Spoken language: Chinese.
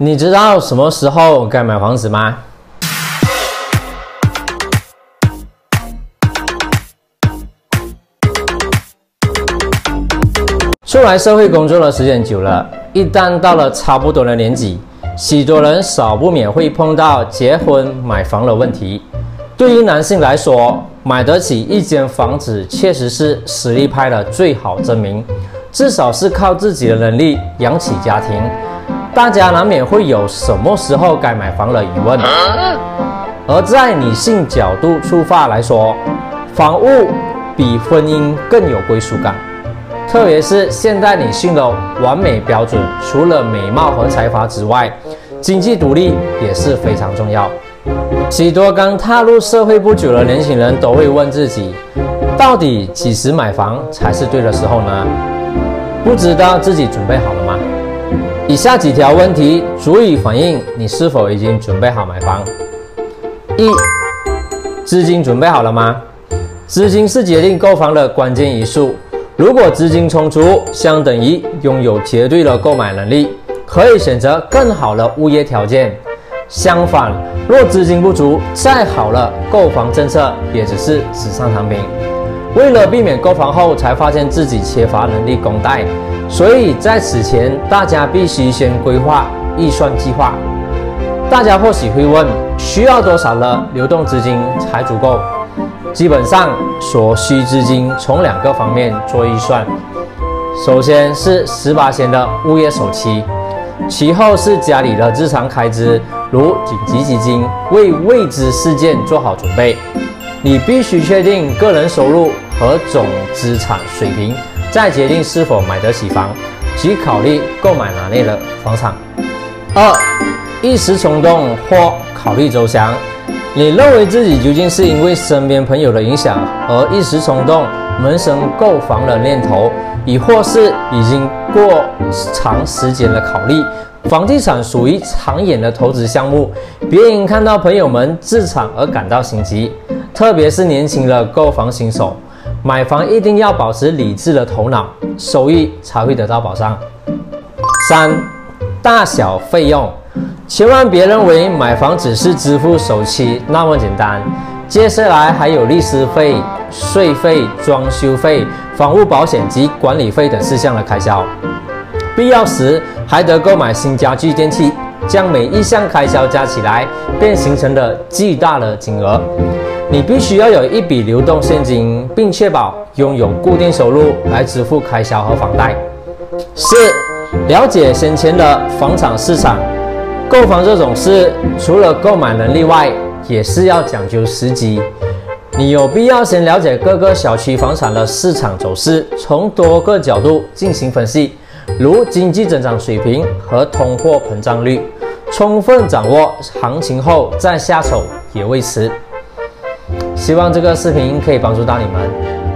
你知道什么时候该买房子吗？出来社会工作的时间久了，一旦到了差不多的年纪，许多人少不免会碰到结婚买房的问题。对于男性来说，买得起一间房子确实是实力派的最好证明，至少是靠自己的能力养起家庭。大家难免会有什么时候该买房的疑问，而在女性角度出发来说，房屋比婚姻更有归属感。特别是现代女性的完美标准，除了美貌和才华之外，经济独立也是非常重要。许多刚踏入社会不久的年轻人都会问自己，到底几时买房才是对的时候呢？不知道自己准备好了吗？以下几条问题足以反映你是否已经准备好买房。一、资金准备好了吗？资金是决定购房的关键因素。如果资金充足，相等于拥有绝对的购买能力，可以选择更好的物业条件。相反，若资金不足，再好的购房政策也只是纸上谈兵。为了避免购房后才发现自己缺乏能力供贷。所以在此前，大家必须先规划预算计划。大家或许会问，需要多少的流动资金才足够？基本上，所需资金从两个方面做预算。首先是十八千的物业首期，其后是家里的日常开支，如紧急基金，为未知事件做好准备。你必须确定个人收入和总资产水平。再决定是否买得起房，即考虑购买哪类的房产。二，一时冲动或考虑周详，你认为自己究竟是因为身边朋友的影响而一时冲动萌生购房的念头，亦或是已经过长时间的考虑？房地产属于长远的投资项目，别因看到朋友们自产而感到心急，特别是年轻的购房新手。买房一定要保持理智的头脑，收益才会得到保障。三、大小费用，千万别认为买房只是支付首期那么简单，接下来还有律师费、税费、装修费、房屋保险及管理费等事项的开销，必要时还得购买新家具电器，将每一项开销加起来，便形成了巨大的金额。你必须要有一笔流动现金，并确保拥有固定收入来支付开销和房贷。四、了解先前的房产市场。购房这种事，除了购买能力外，也是要讲究时机。你有必要先了解各个小区房产的市场走势，从多个角度进行分析，如经济增长水平和通货膨胀率，充分掌握行情后再下手也未迟。希望这个视频可以帮助到你们。